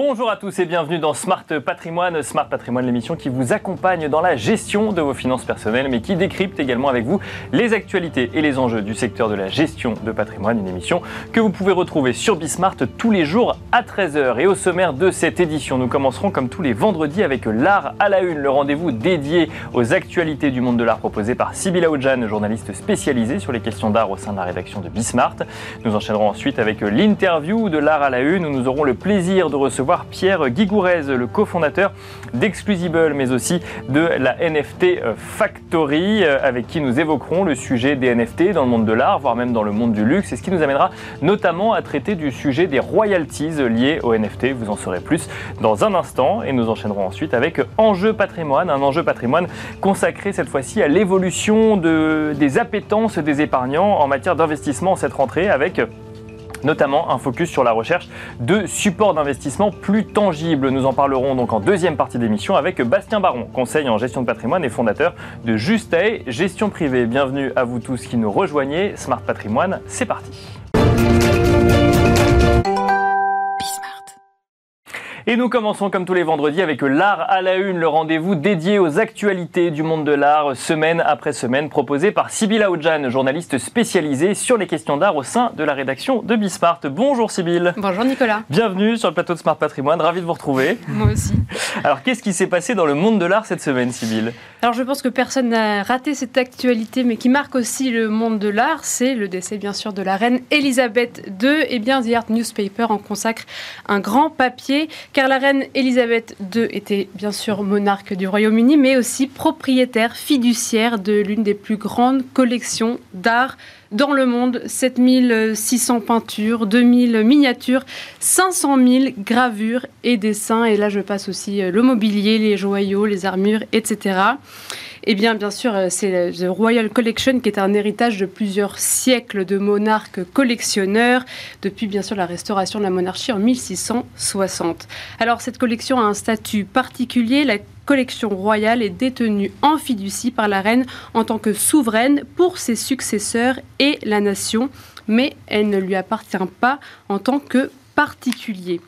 Bonjour à tous et bienvenue dans Smart Patrimoine. Smart Patrimoine, l'émission qui vous accompagne dans la gestion de vos finances personnelles, mais qui décrypte également avec vous les actualités et les enjeux du secteur de la gestion de patrimoine. Une émission que vous pouvez retrouver sur Bismart tous les jours à 13h. Et au sommaire de cette édition, nous commencerons comme tous les vendredis avec l'art à la une, le rendez-vous dédié aux actualités du monde de l'art proposé par Sybilla Oudjan, journaliste spécialisée sur les questions d'art au sein de la rédaction de Bismart. Nous enchaînerons ensuite avec l'interview de l'art à la une où nous aurons le plaisir de recevoir Pierre Guigourez, le cofondateur d'Exclusible, mais aussi de la NFT Factory, euh, avec qui nous évoquerons le sujet des NFT dans le monde de l'art, voire même dans le monde du luxe, et ce qui nous amènera notamment à traiter du sujet des royalties liées aux NFT. Vous en saurez plus dans un instant, et nous enchaînerons ensuite avec Enjeu patrimoine, un enjeu patrimoine consacré cette fois-ci à l'évolution de, des appétences des épargnants en matière d'investissement en cette rentrée, avec notamment un focus sur la recherche de supports d'investissement plus tangibles. Nous en parlerons donc en deuxième partie d'émission avec Bastien Baron, conseil en gestion de patrimoine et fondateur de Justae Gestion Privée. Bienvenue à vous tous qui nous rejoignez. Smart Patrimoine, c'est parti. Et nous commençons comme tous les vendredis avec l'art à la une, le rendez-vous dédié aux actualités du monde de l'art, semaine après semaine, proposé par Sybille Aoudjan, journaliste spécialisée sur les questions d'art au sein de la rédaction de Bismart. Bonjour Sybille. Bonjour Nicolas. Bienvenue sur le plateau de Smart Patrimoine, ravi de vous retrouver. Moi aussi. Alors qu'est-ce qui s'est passé dans le monde de l'art cette semaine, Sybille? Alors je pense que personne n'a raté cette actualité, mais qui marque aussi le monde de l'art, c'est le décès bien sûr de la reine Elisabeth II. Et eh bien The Art Newspaper en consacre un grand papier car la reine Elisabeth II était bien sûr monarque du Royaume-Uni, mais aussi propriétaire fiduciaire de l'une des plus grandes collections d'art dans le monde. 7600 peintures, 2000 miniatures, 500 000 gravures et dessins. Et là, je passe aussi euh, le mobilier, les joyaux, les armures, etc. Eh bien, bien sûr, euh, c'est The Royal Collection qui est un héritage de plusieurs siècles de monarques collectionneurs, depuis bien sûr la restauration de la monarchie en 1660. Alors, cette collection a un statut particulier. La collection royale est détenue en fiducie par la reine en tant que souveraine pour ses successeurs et la nation, mais elle ne lui appartient pas en tant que particulier.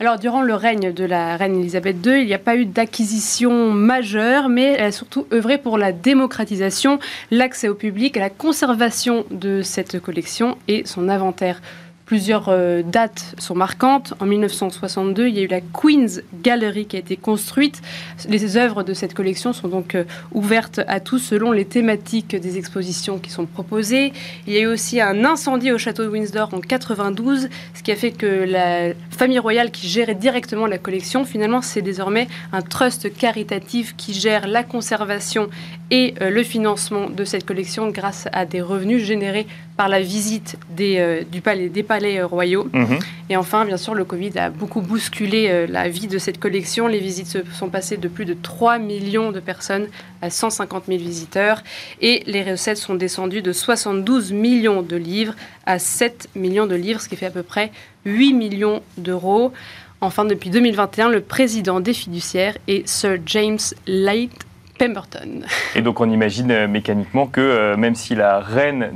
Alors, durant le règne de la reine Elisabeth II, il n'y a pas eu d'acquisition majeure, mais elle a surtout œuvré pour la démocratisation, l'accès au public, la conservation de cette collection et son inventaire. Plusieurs euh, dates sont marquantes. En 1962, il y a eu la Queen's Gallery qui a été construite. Les œuvres de cette collection sont donc euh, ouvertes à tous selon les thématiques des expositions qui sont proposées. Il y a eu aussi un incendie au château de Windsor en 92, ce qui a fait que la famille royale qui gérait directement la collection, finalement, c'est désormais un trust caritatif qui gère la conservation et euh, le financement de cette collection grâce à des revenus générés par la visite des, du palais, des palais palais royaux. Mhm. Et enfin, bien sûr, le Covid a beaucoup bousculé euh, la vie de cette collection. Les visites se sont passées de plus de 3 millions de personnes à 150 000 visiteurs. Et les recettes sont descendues de 72 millions de livres à 7 millions de livres, ce qui fait à peu près 8 millions d'euros. Enfin, depuis 2021, le président des fiduciaires est Sir James Light Pemberton. Et donc on imagine euh, mécaniquement que euh, même si la reine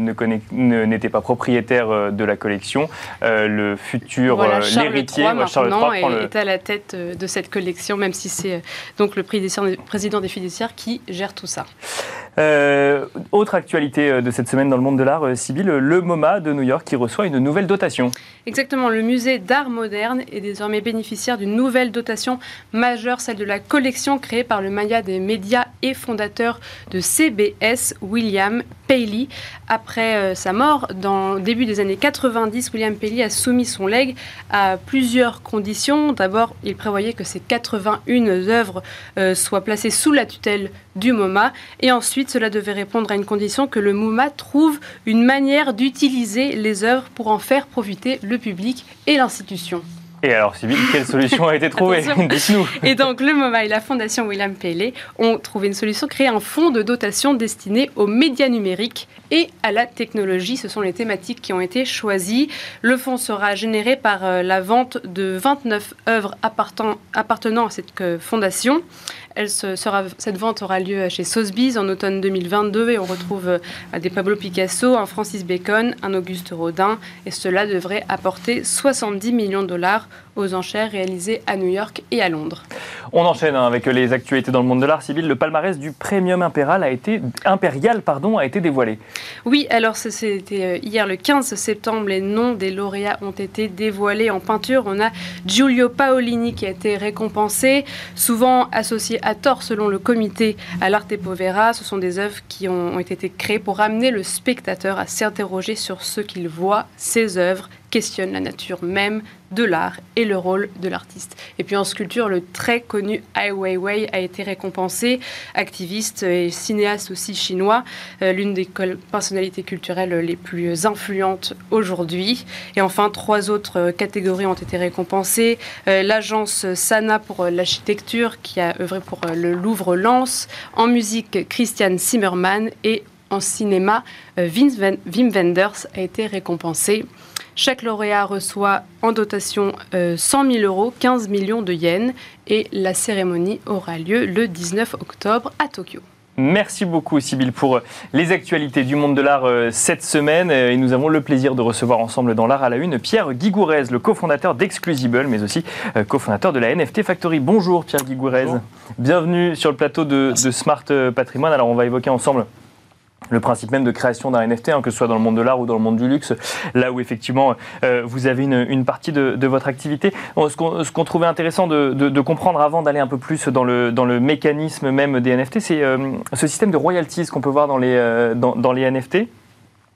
n'était pas propriétaire euh, de la collection, le futur l'héritier Charles III est, à la tête de cette collection, même si c'est donc le président des fiduciaires qui gère tout ça. Autre actualité de cette semaine dans le monde de l'art, Sybille, le MoMA de New York qui reçoit une nouvelle dotation. Exactement, le musée d'art moderne est désormais bénéficiaire d'une nouvelle dotation majeure, celle de la collection créée par le Maya des médias et fondateur de CBS, William Paley. Après euh, sa mort, dans le début des années 90, William Paley a soumis son legs à plusieurs conditions. D'abord, il prévoyait que ces 81 œuvres euh, soient placées sous la tutelle du MoMA. Et ensuite, cela devait répondre à une condition que le MoMA trouve une manière d'utiliser les œuvres pour en faire profiter le public et l'institution. Et alors, Sybille, quelle solution a été trouvée Dites-nous. Et donc, le MoMA et la Fondation William Paley ont trouvé une solution, créer un fonds de dotation destiné aux médias numériques et à la technologie. Ce sont les thématiques qui ont été choisies. Le fonds sera généré par euh, la vente de 29 œuvres appartenant à cette euh, fondation. Cette vente aura lieu chez Sotheby's en automne 2022 et on retrouve des Pablo Picasso, un Francis Bacon, un Auguste Rodin et cela devrait apporter 70 millions de dollars aux enchères réalisées à New York et à Londres. On enchaîne hein, avec les actualités dans le monde de l'art civil. Le palmarès du Premium Impérial a été, impérial, pardon, a été dévoilé. Oui, alors c'était euh, hier le 15 septembre. Les noms des lauréats ont été dévoilés en peinture. On a Giulio Paolini qui a été récompensé, souvent associé à tort selon le comité à l'Arte Povera. Ce sont des œuvres qui ont été créées pour amener le spectateur à s'interroger sur ce qu'il voit, ses œuvres, questionne la nature même de l'art et le rôle de l'artiste. Et puis en sculpture, le très connu Ai Weiwei a été récompensé, activiste et cinéaste aussi chinois, euh, l'une des personnalités culturelles les plus influentes aujourd'hui. Et enfin, trois autres euh, catégories ont été récompensées. Euh, l'agence Sana pour l'architecture, qui a œuvré pour le Louvre Lens. En musique, Christian Zimmermann. Et en cinéma, Wim Wenders a été récompensé. Chaque lauréat reçoit en dotation 100 euh, 000 euros, 15 millions de yens, et la cérémonie aura lieu le 19 octobre à Tokyo. Merci beaucoup, Sybille, pour euh, les actualités du monde de l'art euh, cette semaine. Et nous avons le plaisir de recevoir ensemble dans l'art à la une Pierre Guigourez, le cofondateur d'Exclusible, mais aussi cofondateur de la NFT Factory. Bonjour, Pierre Guigourez. Bienvenue sur le plateau de, de Smart Patrimoine. Alors, on va évoquer ensemble le principe même de création d'un NFT, hein, que ce soit dans le monde de l'art ou dans le monde du luxe, là où effectivement euh, vous avez une, partie de, votre activité. Ce qu'on trouvait intéressant de, comprendre avant d'aller un peu plus dans le, dans le mécanisme même des NFT, c'est euh, ce système de royalties qu'on peut voir dans les, euh, dans les NFT.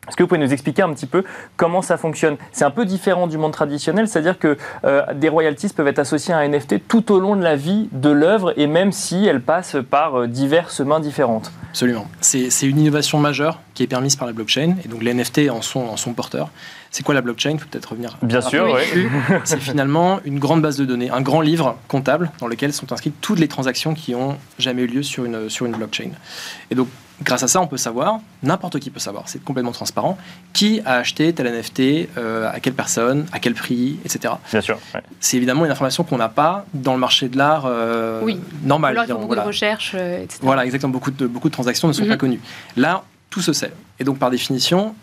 Est-ce que vous pouvez nous expliquer un petit peu comment ça fonctionne? C'est un peu différent du monde traditionnel, c'est-à-dire que euh, des royalties peuvent être associées à un NFT tout au long de la vie de l'œuvre et même si elle passe par euh, diverses mains différentes. Absolument. C'est une innovation majeure qui est permise par la blockchain et donc les NFT en sont, en sont porteurs. C'est quoi la blockchain? Il faut peut-être revenir. Bien sûr, oui. C'est finalement une grande base de données, un grand livre comptable dans lequel sont inscrites toutes les transactions qui ont jamais eu lieu sur une, sur une blockchain. Et donc grâce à ça, on peut savoir, n'importe qui peut savoir, c'est complètement transparent, qui a acheté tel NFT, euh, à quelle personne, à quel prix, etc. Bien sûr. C'est évidemment une information qu'on n'a pas dans le marché de l'art euh, oui. normal. Il y a beaucoup de recherches, euh, etc. Voilà, exactement. Beaucoup de, beaucoup de transactions ne sont pas mhm. connues. Là, tout se sait. Et donc, par définition,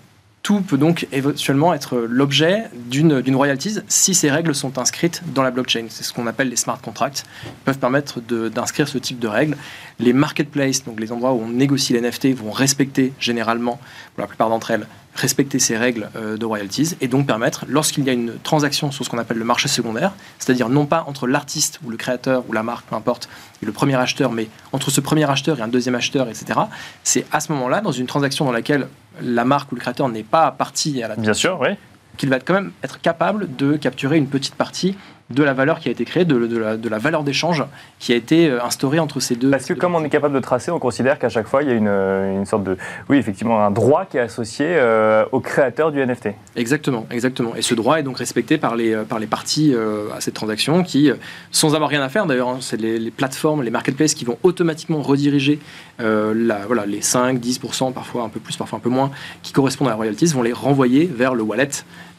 tout peut donc éventuellement être l'objet d'une royalties si ces règles sont inscrites dans la blockchain. C'est ce qu'on appelle les smart contracts. Ils peuvent permettre d'inscrire ce type de règles. Les marketplaces, donc les endroits où on négocie les NFT, vont respecter généralement, pour la plupart d'entre elles, respecter ces règles euh, de royalties et donc permettre, lorsqu'il y a une transaction sur ce qu'on appelle le marché secondaire, c'est-à-dire non pas entre l'artiste ou le créateur ou la marque, peu importe, et le premier acheteur, mais entre ce premier acheteur et un deuxième acheteur, etc., c'est à ce moment-là, dans une transaction dans laquelle la marque ou le créateur n'est pas parti à la Bien sûr, oui. qu'il va quand même être capable de capturer une petite partie de la valeur qui a été créée, de, de la, valeur d'échange qui a été euh, instaurée entre ces deux. Parce que comme on est capable de tracer, on considère qu'à chaque fois, il y a une, euh, une, sorte de, oui, effectivement, un droit qui est associé euh, au créateur du NFT. Exactement, exactement. Et ce droit est donc respecté par les, par les parties à cette transaction qui, sans avoir rien à faire d'ailleurs, hein, c'est les, plateformes, les marketplaces qui vont automatiquement rediriger la, voilà, les 5, 10%, parfois un peu plus, parfois un peu moins, qui correspondent à la royalties, vont les renvoyer vers le wallet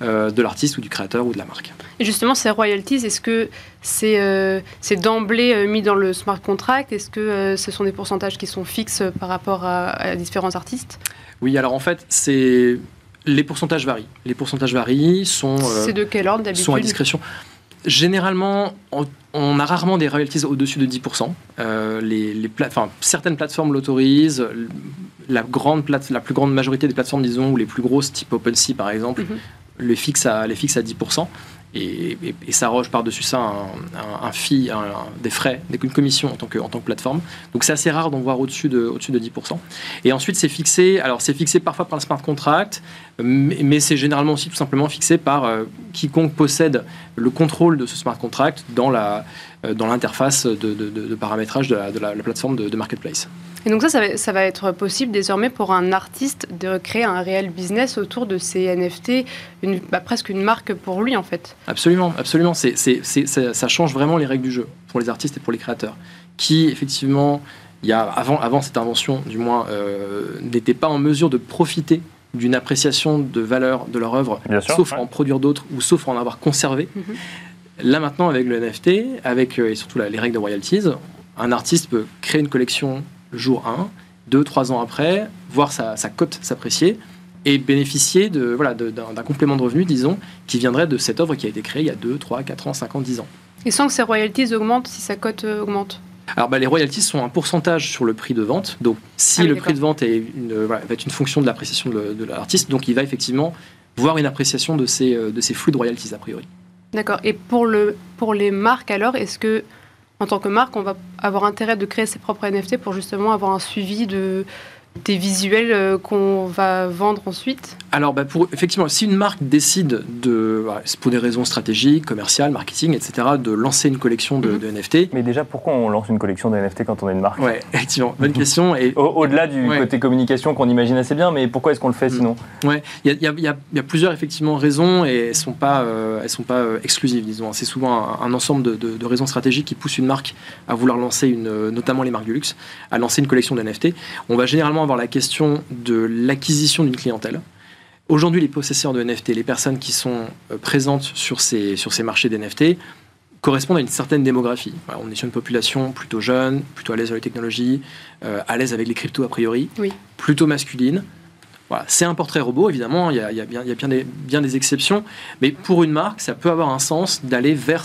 de l'artiste ou du créateur ou de la marque. Et justement, ces royalties, est-ce que c'est euh, d'emblée euh, mis dans le smart contract? Est-ce que euh, ce sont des pourcentages qui sont fixes par rapport à, différents artistes? Oui, alors en fait, c'est les pourcentages varient. Les pourcentages varient, sont. c'est de quel ordre d'habitude? Sont à discrétion. Généralement, on, a rarement des royalties au-dessus de 10%. les, les certaines plateformes l'autorisent. La, grande la plus grande majorité des plateformes, disons, ou les plus grosses, type OpenSea par exemple, mhm. les, fixent à, les fixent à 10% et, et, s'arroge par-dessus ça un, un, fee, des frais, une commission en tant que, en tant que plateforme. Donc c'est assez rare d'en voir au-dessus de, au de 10%. Et ensuite c'est fixé, alors c'est fixé parfois par le smart contract, mais, c'est généralement aussi tout simplement fixé par euh, quiconque possède le contrôle de ce smart contract dans euh, dans l'interface de, paramétrage de la, plateforme de, marketplace. Et donc ça, ça va, être possible désormais pour un artiste de créer un réel business autour de ces NFT, une, bah, presque une marque pour lui en fait. Absolument, absolument. C'est, ça, change vraiment les règles du jeu pour les artistes et pour les créateurs, qui effectivement, il y a, avant, avant cette invention, du moins, euh, n'étaient pas en mesure de profiter d'une appréciation de valeur de leur œuvre, sauf en produire d'autres ou sauf en avoir conservé. Mhm. Là maintenant, avec le NFT, avec, euh, et surtout les règles de royalties, Un artiste peut créer une collection le jour 1, 2, 3 ans après, voir sa, sa cote s'apprécier et bénéficier de, voilà, d'un complément de revenu, disons, qui viendrait de cette œuvre qui a été créée il y a 2, 3, 4 ans, 5 ans, 10 ans. Et sans que ces royalties augmentent si sa cote euh, augmente? Alors bah, les royalties sont un pourcentage sur le prix de vente. Donc si Ah le d'accord. prix de vente est une, euh, voilà, va être une fonction de l'appréciation de, de l'artiste, donc il va effectivement voir une appréciation de ces, euh, de ces flux de royalties a priori. D'accord. Et pour, le, pour les marques, alors, est-ce que, en tant que marque, on va avoir intérêt de créer ses propres NFT pour justement avoir un suivi de, des visuels euh, qu'on va vendre ensuite? Alors, bah, pour, effectivement, si une marque décide de, pour des raisons stratégiques, commerciales, marketing, etc., de lancer une collection de, Mhm. de NFT, Mais déjà, pourquoi on lance une collection de NFT quand on est une marque? Ouais, effectivement, bonne question. Et Au- Au-delà du Ouais. côté communication qu'on imagine assez bien, mais pourquoi est-ce qu'on le fait Mm. sinon? Ouais, il y a, y y y plusieurs effectivement raisons et elles sont pas, euh, elles sont pas euh, exclusives, disons. C'est souvent un, un ensemble de, de- de raisons stratégiques qui poussent une marque à vouloir lancer une, notamment les marques du luxe, à lancer une collection de NFT. On va généralement avoir la question de l'acquisition d'une clientèle. Aujourd'hui, les possesseurs de NFT, les personnes qui sont euh, présentes sur ces, sur ces marchés d'NFT, correspondent à une certaine démographie. On est sur une population plutôt jeune, plutôt à l'aise avec les technologies, euh, à l'aise avec les cryptos a priori, Oui. plutôt masculine. Voilà, c'est un portrait robot, évidemment, il y a, il y a bien, il y a bien, des, bien des exceptions, mais pour une marque, ça peut avoir un sens d'aller vers,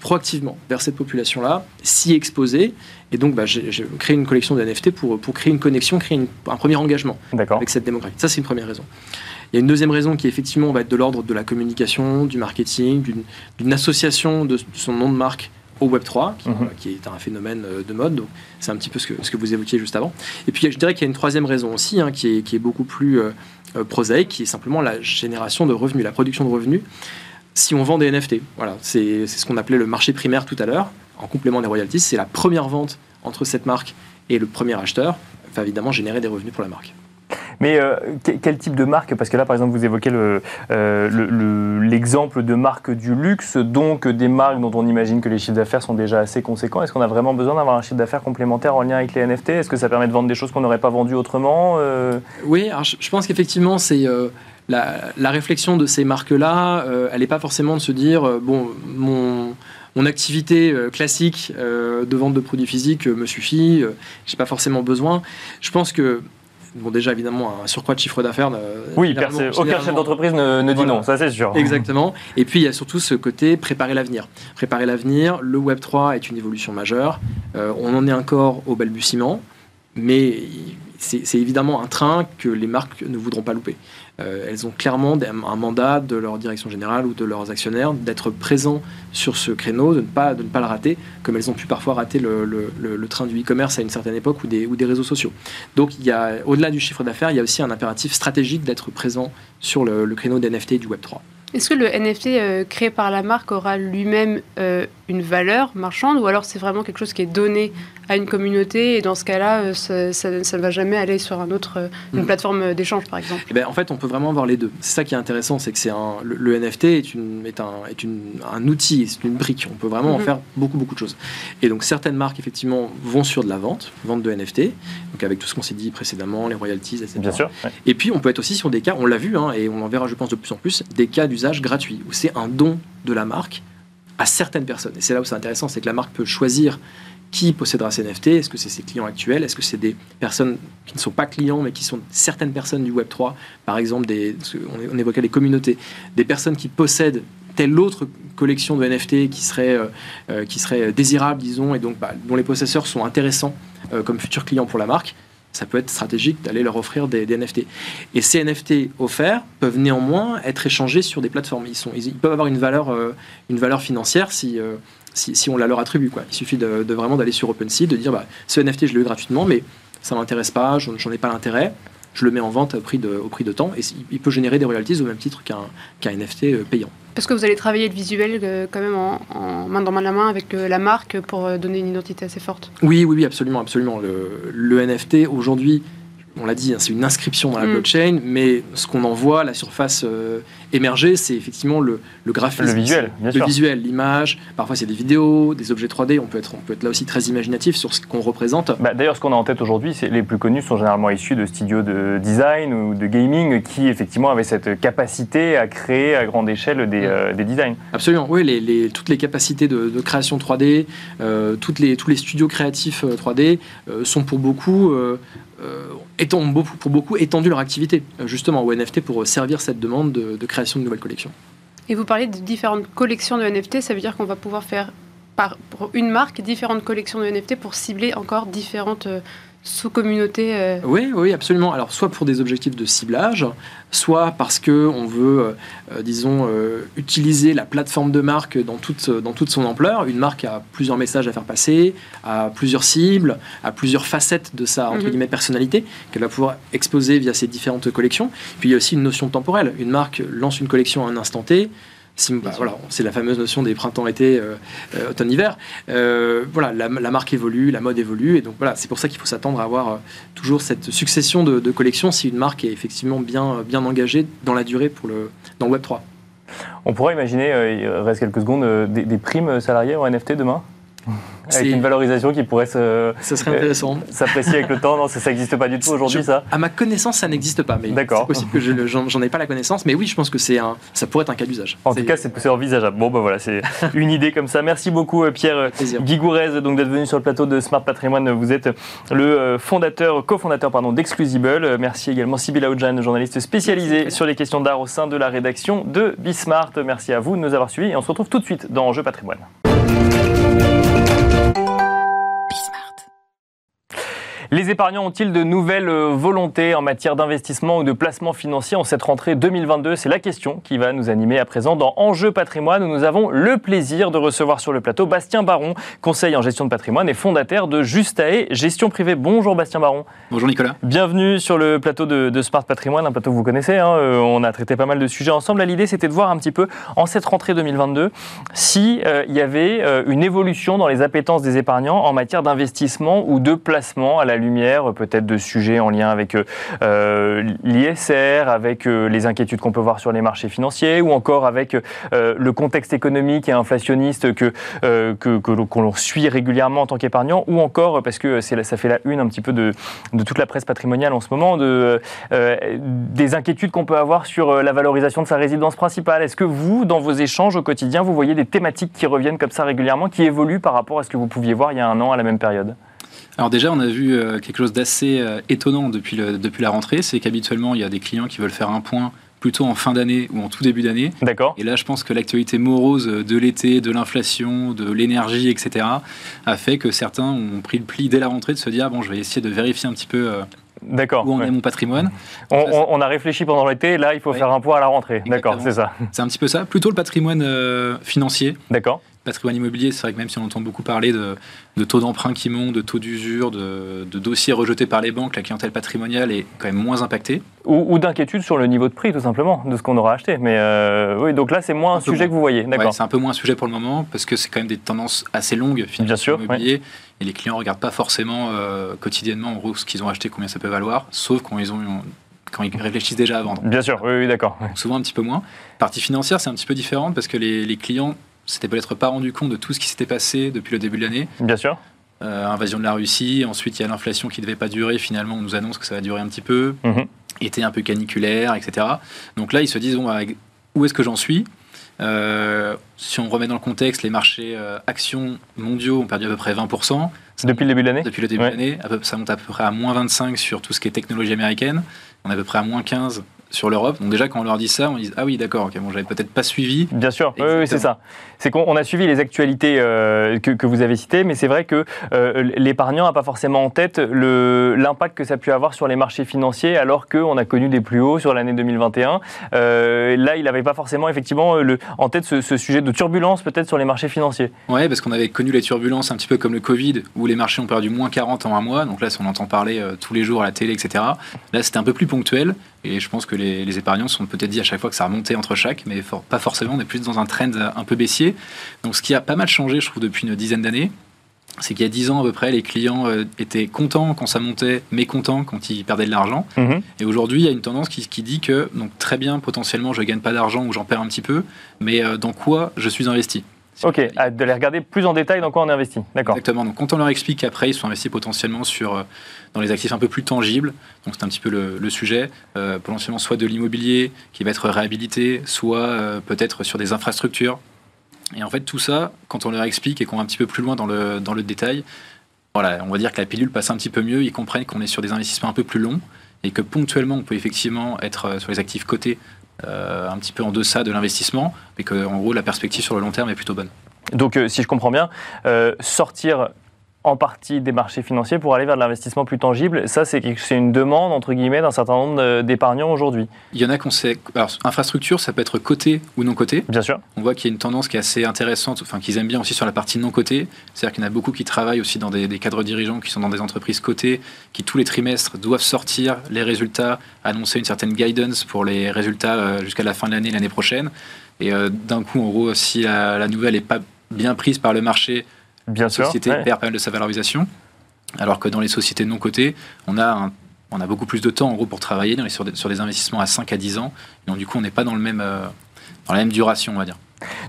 proactivement vers cette population-là, s'y exposer, et donc bah, j'ai créé une collection de NFT pour, pour créer une connexion, créer une- un premier engagement avec cette démographie. Ça, c'est une première raison. Il y a une deuxième raison qui, effectivement, va être de l'ordre de la communication, du marketing, d'une- d'une association de son nom de marque au Web3, qui, Mhm. voilà, qui est un phénomène euh, de mode. Donc, c'est un petit peu ce que, ce que vous évoquiez juste avant. Et puis, je dirais qu'il y a une troisième raison aussi, hein, qui, est, qui est beaucoup plus euh, euh, prosaïque, qui est simplement la génération de revenus, la production de revenus. Si on vend des NFT, voilà, c'est c'est ce qu'on appelait le marché primaire tout à l'heure, en complément des royalties, c'est la première vente entre cette marque et le premier acheteur, va évidemment générer des revenus pour la marque. Mais euh, que- quel type de marque Parce que là, par exemple, vous évoquez euh, le- le- l'exemple de marques du luxe, donc des marques dont on imagine que les chiffres d'affaires sont déjà assez conséquents. Est-ce qu'on a vraiment besoin d'avoir un chiffre d'affaires complémentaire en lien avec les NFT Est-ce que ça permet de vendre des choses qu'on n'aurait pas vendues autrement Euh, Oui, je, pense qu'effectivement, c'est la, réflexion de ces marques-là, elle n'est pas forcément de se dire, bon, mon, mon activité classique de vente de produits physiques me suffit, j'ai pas forcément besoin. Je pense que, bon, déjà évidemment, un surcroît de chiffre d'affaires. euh, Oui, aucun chef d'entreprise ne, ne dit Voilà. non, ça c'est sûr. Exactement. Et puis il y a surtout ce côté préparer l'avenir. Préparer l'avenir, le Web 3 est une évolution majeure. Euh, on en est encore au balbutiement, mais c'est évidemment un train que les marques ne voudront pas louper. Euh, elles ont clairement un mandat de leur direction générale ou de leurs actionnaires d'être présents sur ce créneau, de ne pas, de ne pas le rater, comme elles ont pu parfois rater le, le- train du e-commerce à une certaine époque ou des, ou des réseaux sociaux. Donc, il y a, au-delà du chiffre d'affaires, il y a aussi un impératif stratégique d'être présent sur le, créneau des NFT et du Web 3. Est-ce que le NFT euh, créé par la marque aura lui-même euh, une valeur marchande ou alors c'est vraiment quelque chose qui est donné à une communauté et dans ce cas-là, euh, ça, ça- ça ne va jamais aller sur un autre, euh, une Mhm. plateforme d'échange par exemple Eh ben, en fait, on peut vraiment avoir les deux. C'est ça qui est intéressant, c'est que c'est un, le, le NFT est, une, est, un, est une, un outil, c'est une brique. On peut vraiment en Mhm. faire beaucoup, beaucoup de choses. Et donc, certaines marques, effectivement, vont sur de la vente, vente de NFT, donc avec tout ce qu'on s'est dit précédemment, les royalties, etc. Bien sûr. ouais. Et puis, on peut être aussi sur des cas, on l'a vu, hein, et on en verra, je pense, de plus en plus, des cas d'usage gratuit, où c'est un don de la marque à certaines personnes. Et c'est là où c'est intéressant, c'est que la marque peut choisir qui possédera ces NFT. Est-ce que c'est ses clients actuels? Est-ce que c'est des personnes qui ne sont pas clients, mais qui sont certaines personnes du Web3 Par exemple, des, on évoquait les communautés, des personnes qui possèdent telle autre collection de NFT qui serait, euh, euh, qui serait désirable, disons, et donc bah, dont les possesseurs sont intéressants euh, comme futurs clients pour la marque ça peut être stratégique d'aller leur offrir des, NFT. Et ces NFT offerts peuvent néanmoins être échangés sur des plateformes. Ils, sont, ils, peuvent avoir une valeur, euh, financière si, euh, si, si on la leur attribue. Quoi. Il suffit de, vraiment d'aller sur OpenSea, de dire bah, ce NFT, je l'ai eu gratuitement, mais ça ne m'intéresse pas, j'en ai pas l'intérêt. Je le mets en vente au prix de, au prix de temps et il- peut générer des royalties au même titre qu'un NFT euh, payant. Parce que vous allez travailler le visuel euh, quand même en, en main dans main la main avec euh, la marque pour euh, donner une identité assez forte. Oui, oui, oui, absolument, absolument. Le, le NFT, aujourd'hui, on l'a dit, hein, c'est une inscription dans la Mm. blockchain, mais ce qu'on en voit, la surface euh, émerger, c'est effectivement le, le graphisme. Le visuel, bien le sûr. visuel, l'image. Parfois, c'est des vidéos, des objets 3D. On peut être, on peut être là aussi très imaginatif sur ce qu'on représente. Bah, D'ailleurs, ce qu'on a en tête aujourd'hui, c'est les plus connus sont généralement issus de studios de design ou de gaming qui effectivement avaient cette capacité à créer à grande échelle des, Mm. euh, des designs. Absolument, oui, les, les- toutes les capacités de, de création 3D, euh, toutes les, tous les studios créatifs euh, 3D euh, sont pour beaucoup, euh, euh, étant beaucoup- pour beaucoup étendu leur activité, euh, justement au NFT pour servir cette demande de, de création de nouvelles collections. Et vous parlez de différentes collections de NFT, ça veut dire qu'on va pouvoir faire par, pour une marque différentes collections de NFT pour cibler encore différentes sous-communautés. euh. Oui, oui, absolument. Alors, soit pour des objectifs de ciblage, soit parce que on veut, euh, euh, disons, euh, utiliser la plateforme de marque dans toute, dans toute son ampleur. Une marque a plusieurs messages à faire passer, a plusieurs cibles, a plusieurs facettes de sa entre Mhm. guillemets personnalité qu'elle va pouvoir exposer via ses différentes collections. Puis il y a aussi une notion temporelle. Une marque lance une collection à un instant T. Si- bah, voilà, c'est la fameuse notion des printemps-été, euh, euh, automne-hiver. Euh, voilà, la, la marque évolue, la mode évolue, et donc voilà, c'est pour ça qu'il faut s'attendre à avoir euh, toujours cette succession de, de collections si une marque est effectivement bien, bien engagée dans la durée pour le, dans le Web 3. On pourrait imaginer, euh, il reste quelques secondes, euh, des, des primes salariées en NFT demain? C'est- une valorisation qui pourrait se- Ça serait intéressant. s'apprécier avec le temps. Non, ça n'existe pas du tout aujourd'hui, Je- ça À ma connaissance, ça n'existe pas, mais D'accord. c'est possible que je j'en j'en ai pas la connaissance. Mais oui, je pense que c'est un, ça pourrait être un cas d'usage. En tout cas, c'est envisageable. Bon, bah voilà, c'est une idée comme ça. Merci beaucoup, euh, Pierre plaisir. Guigourez, donc d'être venu sur le plateau de Smart Patrimoine. Vous êtes le euh, fondateur, cofondateur pardon, d'Exclusible. Euh, Merci également Sybilla Oudjan, journaliste spécialisée sur les questions d'art au sein de la rédaction de Bismart. Merci à vous de nous avoir suivis et on se retrouve tout de suite dans Enjeu Patrimoine. Les épargnants ont-ils de nouvelles euh, volontés en matière d'investissement ou de placement financier en cette rentrée 2022 C'est la question qui va nous animer à présent dans Enjeu Patrimoine où nous avons le plaisir de recevoir sur le plateau Bastien Baron, conseiller en gestion de patrimoine et fondateur de Justae Gestion Privée. Bonjour Bastien Baron. Bonjour Nicolas. Bienvenue sur le plateau de, de Smart Patrimoine, un plateau que vous connaissez. hein. Euh, on a traité pas mal de sujets ensemble. L'idée, c'était de voir un petit peu, en cette rentrée 2022, si euh, il y avait euh, une évolution dans les appétences des épargnants en matière d'investissement ou de placement à la lumière, peut-être de sujets en lien avec euh, euh, l'ISR, avec euh, les inquiétudes qu'on peut voir sur les marchés financiers, ou encore avec le contexte économique et inflationniste que que qu'on suit régulièrement en tant qu'épargnant, ou encore parce que ça fait la une un petit peu de de toute la presse patrimoniale en ce moment, de, des inquiétudes qu'on peut avoir sur la valorisation de sa résidence principale. Est-ce que vous, dans vos échanges au quotidien, vous voyez des thématiques qui reviennent comme ça régulièrement, qui évoluent par rapport à ce que vous pouviez voir il y a un an à la même période? Alors déjà, on a vu euh, quelque chose d'assez euh, étonnant depuis, le- depuis la rentrée, c'est qu'habituellement, il y a des clients qui veulent faire un point plutôt en fin d'année ou en tout début d'année. D'accord Et là, je pense que l'actualité morose de l'été, de l'inflation, de l'énergie, etc., a fait que certains ont pris le pli dès la rentrée de se dire, ah bon, je vais essayer de vérifier un petit peu euh, D'accord. où en ouais. est mon patrimoine. On, on- on a réfléchi pendant l'été, là il faut Ouais. faire un point à la rentrée. D'accord, c'est ça. C'est un petit peu ça. Plutôt le patrimoine euh, financier. D'accord. Patrimoine immobilier, c'est vrai que même si on entend beaucoup parler de, de taux d'emprunt qui montent, de taux d'usure, de, de dossiers rejetés par les banques, la clientèle patrimoniale est quand même moins impactée. Ou, ou d'inquiétude sur le niveau de prix, tout simplement, de ce qu'on aura acheté. Mais euh, oui, donc là c'est moins un, sujet moins. que vous voyez. Ouais, D'accord. c'est un peu moins un sujet pour le moment parce que c'est quand même des tendances assez longues finalement Bien sûr, et les clients regardent pas forcément euh, quotidiennement en gros ce qu'ils ont acheté, combien ça peut valoir, sauf quand ils ont quand ils réfléchissent déjà à vendre. Bien sûr, oui, oui d'accord. Souvent un petit peu moins. Partie financière, c'est un petit peu différente parce que les, les clients s'étaient peut-être pas rendu compte de tout ce qui s'était passé depuis le début de l'année. Bien sûr. Euh, invasion de la Russie, ensuite il y a l'inflation qui devait pas durer, finalement on nous annonce que ça va durer un petit peu, Mhm. été un peu caniculaire, etc. Donc là ils se disent bon, bah, où est-ce que j'en suis? Euh, Si on remet dans le contexte, les marchés euh, actions mondiaux ont perdu à peu près 20%. Ça Depuis le début de l'année? Depuis le début Ouais. de l'année, ça monte à peu près à moins 25 sur tout ce qui est technologie américaine. On est à peu près à moins 15 sur l'Europe. Donc déjà, quand on leur dit ça, on dit Ah oui, d'accord, ok, bon, j'avais peut-être pas suivi. Bien sûr, oui, oui, c'est ça. C'est qu'on on a suivi les actualités euh, que, que vous avez citées, mais c'est vrai que euh, l'épargnant n'a pas forcément en tête l'impact que ça a pu avoir sur les marchés financiers, alors qu'on a connu des plus hauts sur l'année 2021. Euh, là, il n'avait pas forcément effectivement le, en tête ce, ce sujet de turbulence peut-être sur les marchés financiers. Ouais, parce qu'on avait connu les turbulences un petit peu comme le Covid, où les marchés ont perdu moins 40 en un mois. Donc là, on entend parler tous les jours à la télé, etc. Là, c'était un peu plus ponctuel. Et je pense que les, les épargnants se sont peut-être dit à chaque fois que ça remontait entre chaque, mais for- pas forcément. On est plus dans un trend un peu baissier. Donc ce qui a pas mal changé, je trouve, depuis une dizaine d'années, c'est qu'il y a 10 ans à peu près, les clients euh, étaient contents quand ça montait, mécontents quand ils perdaient de l'argent. Mhm. Et aujourd'hui, il y a une tendance qui, qui dit que, donc très bien, potentiellement, je gagne pas d'argent ou j'en perds un petit peu, mais euh, dans quoi je suis investi? Ok, à- de les regarder plus en détail dans quoi on investit. D'accord. Exactement. Donc, quand on leur explique qu'après, ils sont investis potentiellement sur, euh, dans les actifs un peu plus tangibles, donc c'est un petit peu le, le sujet, euh, potentiellement soit de l'immobilier qui va être réhabilité, soit euh, peut-être sur des infrastructures. Et en fait, tout ça, quand on leur explique et qu'on va un petit peu plus loin dans le, dans le détail, voilà, on va dire que la pilule passe un petit peu mieux. Ils comprennent qu'on est sur des investissements un peu plus longs et que ponctuellement, on peut effectivement être sur les actifs cotés un petit peu en deçà de l'investissement, mais que en gros, la perspective sur le long terme est plutôt bonne. Donc, euh, si je comprends bien, euh, sortir en partie des marchés financiers pour aller vers de l'investissement plus tangible, ça, c'est une demande, entre guillemets, d'un certain nombre d'épargnants aujourd'hui. Il y en a qu'on sait. Alors, infrastructure, ça peut être coté ou non coté. Bien sûr. On voit qu'il y a une tendance qui est assez intéressante, enfin qu'ils aiment bien aussi sur la partie non cotée. C'est-à-dire qu'il y en a beaucoup qui travaillent aussi dans des, des cadres dirigeants qui sont dans des entreprises cotées, qui tous les trimestres doivent sortir les résultats, annoncer une certaine guidance pour les résultats euh, jusqu'à la fin de l'année, l'année prochaine. Et euh, d'un coup, en gros, si la, la nouvelle n'est pas bien prise par le marché, Bien la sûr. société ouais. perd pas mal de sa valorisation. Alors que dans les sociétés non cotées, on a, un- on a beaucoup plus de temps en gros pour travailler on est sur des, sur des investissements à 5 à 10 ans. Donc du coup, on n'est pas dans, le même, euh, dans la même duration, on va dire.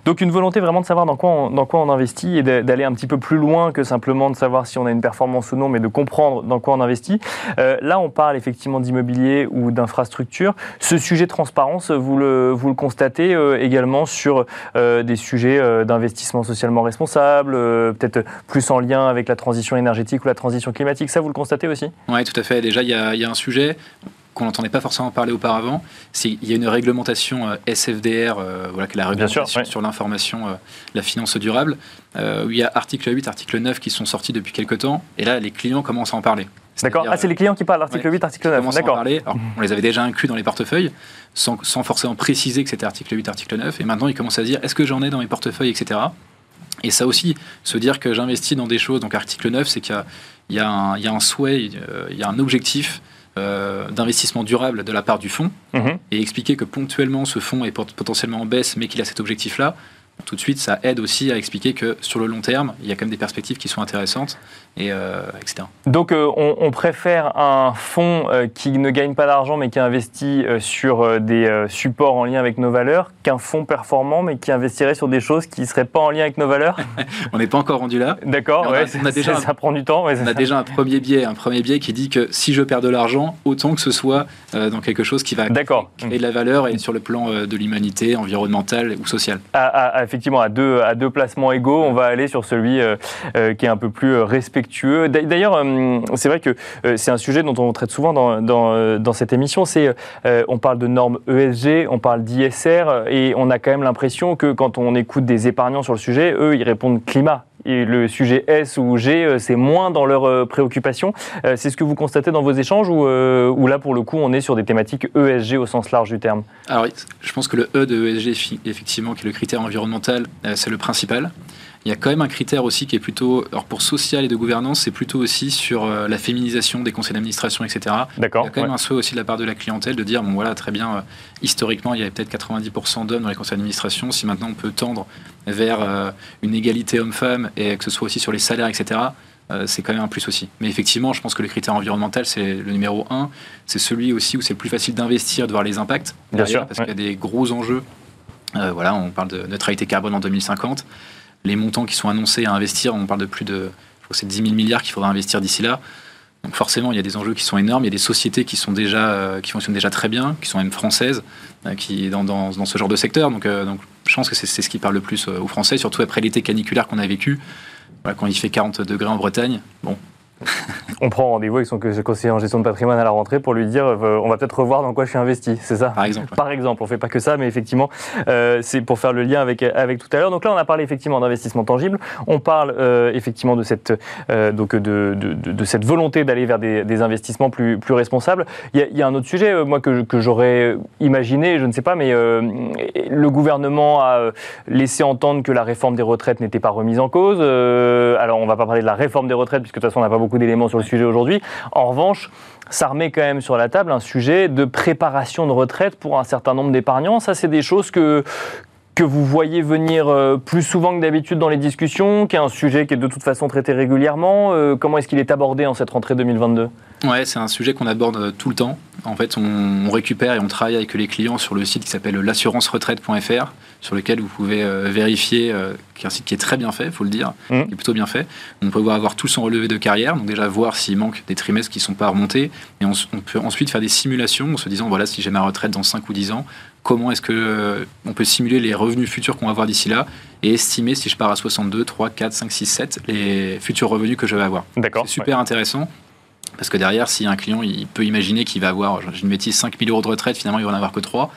Donc une volonté vraiment de savoir dans quoi on, dans quoi on investit et d'aller un petit peu plus loin que simplement de savoir si on a une performance ou non, mais de comprendre dans quoi on investit. Euh, là, on parle effectivement d'immobilier ou d'infrastructure. Ce sujet de transparence, vous le, vous le constatez euh, également sur euh, des sujets d'investissement socialement responsable, peut-être plus en lien avec la transition énergétique ou la transition climatique. Ça, vous le constatez aussi? Oui, tout à fait. Déjà, il y a un sujet qu'on n'entendait pas forcément parler auparavant. C'est il y a une réglementation euh, SFDR, euh, voilà, qui est la sûr, réglementation ouais. sur l'information, euh, la finance durable, où il y a article 8, article 9 qui sont sortis depuis quelques temps. Et là, les clients commencent à en parler. D'accord. Ah, c'est les clients qui parlent, article Ouais. 8, article qui 9. commencent à en D'accord. parler. Alors, on les avait déjà inclus dans les portefeuilles, sans, sans forcément préciser que c'était article 8, article 9. Et maintenant, ils commencent à dire est-ce que j'en ai dans mes portefeuilles, etc. Et ça aussi, se dire que j'investis dans des choses, donc article 9, c'est qu'il y a, y un, il y a un souhait, il y a un objectif euh, d'investissement durable de la part du fonds, Mhm. et expliquer que ponctuellement ce fonds est pot- potentiellement en baisse, mais qu'il a cet objectif-là, tout de suite, ça aide aussi à expliquer que sur le long terme, il y a quand même des perspectives qui sont intéressantes, et, euh, etc. Donc euh, on, on préfère un fonds euh, qui ne gagne pas d'argent mais qui investit sur des supports en lien avec nos valeurs qu'un fonds performant mais qui investirait sur des choses qui ne seraient pas en lien avec nos valeurs. On n'est pas encore rendu là. D'accord, ouais, déjà ça, un- prend du temps. ouais, On a ça. déjà un premier biais, un premier biais qui dit que si je perds de l'argent, autant que ce soit dans quelque chose qui va créer de la valeur et sur le plan de l'humanité, environnemental ou social. À- à- à- effectivement, à deux, à deux placements égaux, on va aller sur celui euh, euh, qui est un peu plus euh, respectueux. D'a- D'ailleurs, c'est vrai que c'est un sujet dont on traite souvent dans, dans, cette émission. C'est, on parle de normes ESG, on parle d'ISR, et on a quand même l'impression que quand on écoute des épargnants sur le sujet, eux, ils répondent climat. Le sujet S ou G, euh, c'est moins dans leurs euh, préoccupations. Euh, C'est ce que vous constatez dans vos échanges ou, là, pour le coup, on est sur des thématiques ESG au sens large du terme? Alors, je pense que le E de ESG, effectivement, qui est le critère environnemental, c'est le principal. Il y a quand même un critère aussi qui est plutôt, alors pour social et de gouvernance, c'est plutôt aussi sur euh, la féminisation des conseils d'administration, etc. Il D'accord y a quand même un souhait aussi de la part de la clientèle de dire, bon voilà, très bien, euh, historiquement, il y avait peut-être 90% d'hommes dans les conseils d'administration. Si maintenant on peut tendre vers euh, une égalité homme-femme et que ce soit aussi sur les salaires, etc., euh, c'est quand même un plus aussi. Mais effectivement, je pense que le critère environnemental, c'est le numéro un. C'est celui aussi où c'est le plus facile d'investir, de voir les impacts. Bien derrière, sûr, Parce ouais. qu'il y a des gros enjeux. Voilà, on parle de neutralité carbone en 2050. Les montants qui sont annoncés à investir, on parle de plus de, je crois que c'est 10 000 milliards qu'il faudra investir d'ici là. Donc forcément, il y a des enjeux qui sont énormes. Il y a des sociétés qui sont déjà, euh, qui fonctionnent déjà très bien, qui sont même françaises, euh, qui dans, dans, dans ce genre de secteur. Donc, euh, donc je pense que c'est ce qui parle le plus aux Français, surtout après l'été caniculaire qu'on a vécu. Voilà, quand il fait 40 degrés en Bretagne, bon, On prend rendez-vous avec son co- conseiller en gestion de patrimoine à la rentrée pour lui dire euh, on va peut-être revoir dans quoi je suis investi, c'est ça? Par exemple. Par exemple, on fait pas que ça, mais effectivement, euh, c'est pour faire le lien avec, avec tout à l'heure. Donc là, on a parlé effectivement d'investissement tangible. On parle euh, effectivement de cette, donc de, de, de- de cette volonté d'aller vers des, des investissements plus, plus responsables. Il y, a, il y a un autre sujet, moi, que, que j'aurais imaginé, je ne sais pas, mais le gouvernement a laissé entendre que la réforme des retraites n'était pas remise en cause. Alors, on va pas parler de la réforme des retraites, puisque de toute façon, on n'a pas beaucoup d'éléments sur le sujet aujourd'hui. En revanche, ça remet quand même sur la table un sujet de préparation de retraite pour un certain nombre d'épargnants. Ça, c'est des choses que que vous voyez venir euh, plus souvent que d'habitude dans les discussions, qui est un sujet qui est de toute façon traité régulièrement. Euh, comment est-ce qu'il est abordé en cette rentrée 2022 Ouais, c'est un sujet qu'on aborde euh, tout le temps. En fait, on, on, récupère et on travaille avec les clients sur le site qui s'appelle l'assurance-retraite.fr, sur lequel vous pouvez euh, vérifier, euh, qui est un site qui est très bien fait, il faut le dire, Mmh. qui est plutôt bien fait. On peut voir avoir tout son relevé de carrière, donc déjà voir s'il manque des trimestres qui ne sont pas remontés, et on, peut ensuite faire des simulations en se disant, voilà, si j'ai ma retraite dans 5 ou 10 ans, comment est-ce que euh, on peut simuler les revenus futurs qu'on va avoir d'ici là, et estimer si je pars à 62, 3, 4, 5, 6, 7, les futurs revenus que je vais avoir. D'accord. C'est super intéressant. Parce que derrière, si un client il peut imaginer qu'il va avoir, j'ai une bêtise, 5000 euros de retraite, finalement il va en avoir que 3.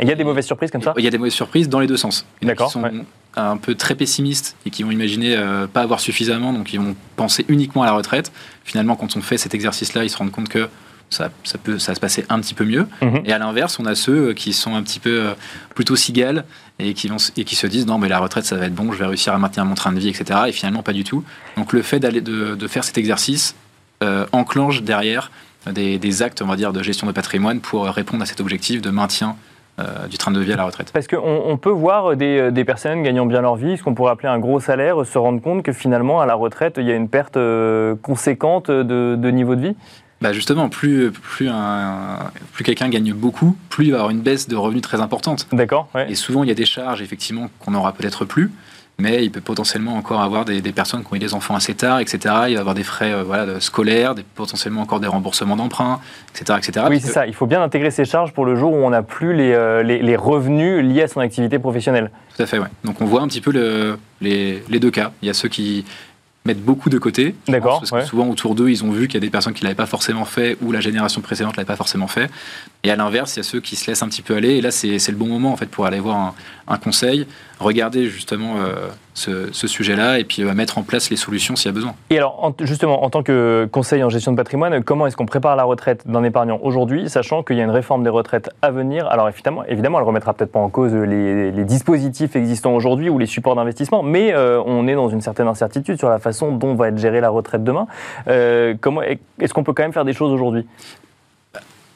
Il y a des mauvaises surprises comme ça Il y a des mauvaises surprises dans les deux sens. D'accord, Qui sont ouais. un peu très pessimistes et qui vont imaginer euh, pas avoir suffisamment, donc ils vont penser uniquement à la retraite. Finalement, quand on fait cet exercice-là, ils se rendent compte que ça, ça peut ça va se passer un petit peu mieux. Mhm. Et à l'inverse, on a ceux euh, qui sont un petit peu euh, plutôt cigales et qui, vont, et qui se disent non, mais la retraite, ça va être bon, je vais réussir à maintenir mon train de vie, etc. Et finalement, pas du tout. Donc le fait d'aller de, de faire cet exercice euh, enclenche derrière des, des actes, on va dire, de gestion de patrimoine pour répondre à cet objectif de maintien euh, du train de vie à la retraite. Parce qu'on on peut voir des, des personnes gagnant bien leur vie, ce qu'on pourrait appeler un gros salaire, se rendre compte que finalement, à la retraite, il y a une perte euh, conséquente de, de niveau de vie. Bah justement, plus, plus, un- plus quelqu'un gagne beaucoup, plus il va avoir une baisse de revenus très importante. D'accord ouais. Et souvent, il y a des charges, effectivement, qu'on n'aura peut-être plus, mais il peut potentiellement encore avoir des, des personnes qui ont eu des enfants assez tard, etc. Il va avoir des frais euh, voilà, scolaires, des, potentiellement encore des remboursements d'emprunts, etc. etc. Oui, c'est que- ça. Il faut bien intégrer ces charges pour le jour où on n'a plus les, euh, les, les revenus liés à son activité professionnelle. Tout à fait, ouais. Donc on voit un petit peu le- les, les deux cas. Il y a ceux qui mettent beaucoup de côté. D'accord, Parce que ouais. souvent autour d'eux, ils ont vu qu'il y a des personnes qui ne l'avaient pas forcément fait ou la génération précédente ne l'avait pas forcément fait. Et à l'inverse, il y a ceux qui se laissent un petit peu aller. Et là, c'est c'est le bon moment en fait pour aller voir un, un conseil, regarder justement euh, ce, sujet-là et puis euh, mettre en place les solutions s'il y a besoin. Et alors, en- justement, en tant que conseil en gestion de patrimoine, comment est-ce qu'on prépare la retraite d'un épargnant aujourd'hui, sachant qu'il y a une réforme des retraites à venir? Alors évidemment, évidemment elle ne remettra peut-être pas en cause les, les dispositifs existants aujourd'hui ou les supports d'investissement, mais euh, on est dans une certaine incertitude sur la façon dont va être gérée la retraite demain. Euh, comment Est-ce qu'on peut quand même faire des choses aujourd'hui?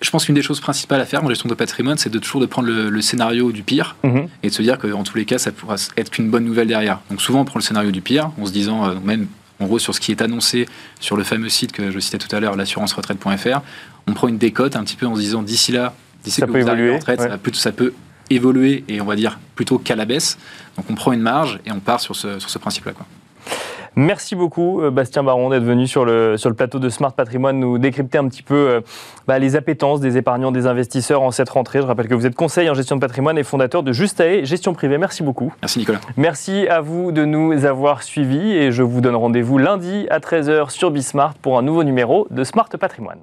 Je pense qu'une des choses principales à faire en gestion de patrimoine, c'est de toujours de prendre le, le scénario du pire Mhm. et de se dire qu'en tous les cas, ça pourra être qu'une bonne nouvelle derrière. Donc souvent, on prend le scénario du pire en se disant, euh, même en gros sur ce qui est annoncé sur le fameux site que je citais tout à l'heure, l'assurance-retraite.fr, on prend une décote un petit peu en se disant, d'ici là, d'ici que peut vous évoluer, en retraite, ouais. ça, plutôt- ça peut évoluer et on va dire plutôt qu'à la baisse. Donc on prend une marge et on part sur ce, sur ce principe-là. quoi. Merci beaucoup, euh, Bastien Baron, d'être venu sur le, sur le plateau de Smart Patrimoine nous décrypter un petit peu euh, bah, les appétences des épargnants, des investisseurs en cette rentrée. Je rappelle que vous êtes conseiller en gestion de patrimoine et fondateur de Justae Gestion Privée. Merci beaucoup. Merci Nicolas. Merci à vous de nous avoir suivis et je vous donne rendez-vous lundi à 13h sur Bismart pour un nouveau numéro de Smart Patrimoine.